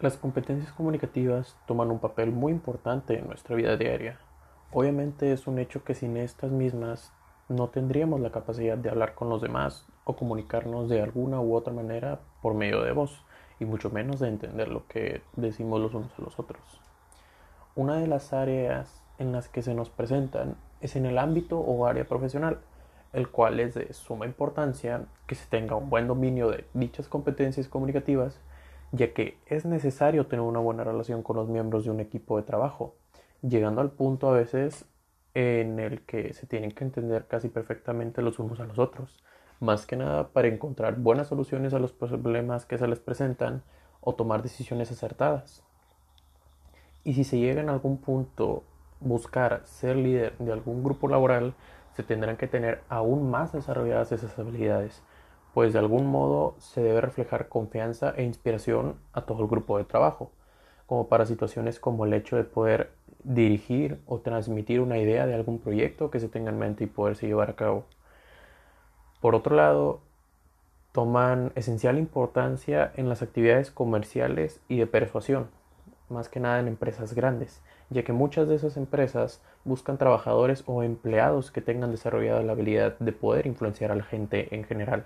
Las competencias comunicativas toman un papel muy importante en nuestra vida diaria. Obviamente es un hecho que sin estas mismas no tendríamos la capacidad de hablar con los demás o comunicarnos de alguna u otra manera por medio de voz, y mucho menos de entender lo que decimos los unos a los otros. Una de las áreas en las que se nos presentan es en el ámbito o área profesional, el cual es de suma importancia que se tenga un buen dominio de dichas competencias comunicativas ya que es necesario tener una buena relación con los miembros de un equipo de trabajo, llegando al punto a veces en el que se tienen que entender casi perfectamente los unos a los otros, más que nada para encontrar buenas soluciones a los problemas que se les presentan o tomar decisiones acertadas. Y si se llega en algún punto buscar ser líder de algún grupo laboral, se tendrán que tener aún más desarrolladas esas habilidades, pues de algún modo se debe reflejar confianza e inspiración a todo el grupo de trabajo, como para situaciones como el hecho de poder dirigir o transmitir una idea de algún proyecto que se tenga en mente y poderse llevar a cabo. Por otro lado, toman esencial importancia en las actividades comerciales y de persuasión, más que nada en empresas grandes, ya que muchas de esas empresas buscan trabajadores o empleados que tengan desarrollada la habilidad de poder influenciar a la gente en general.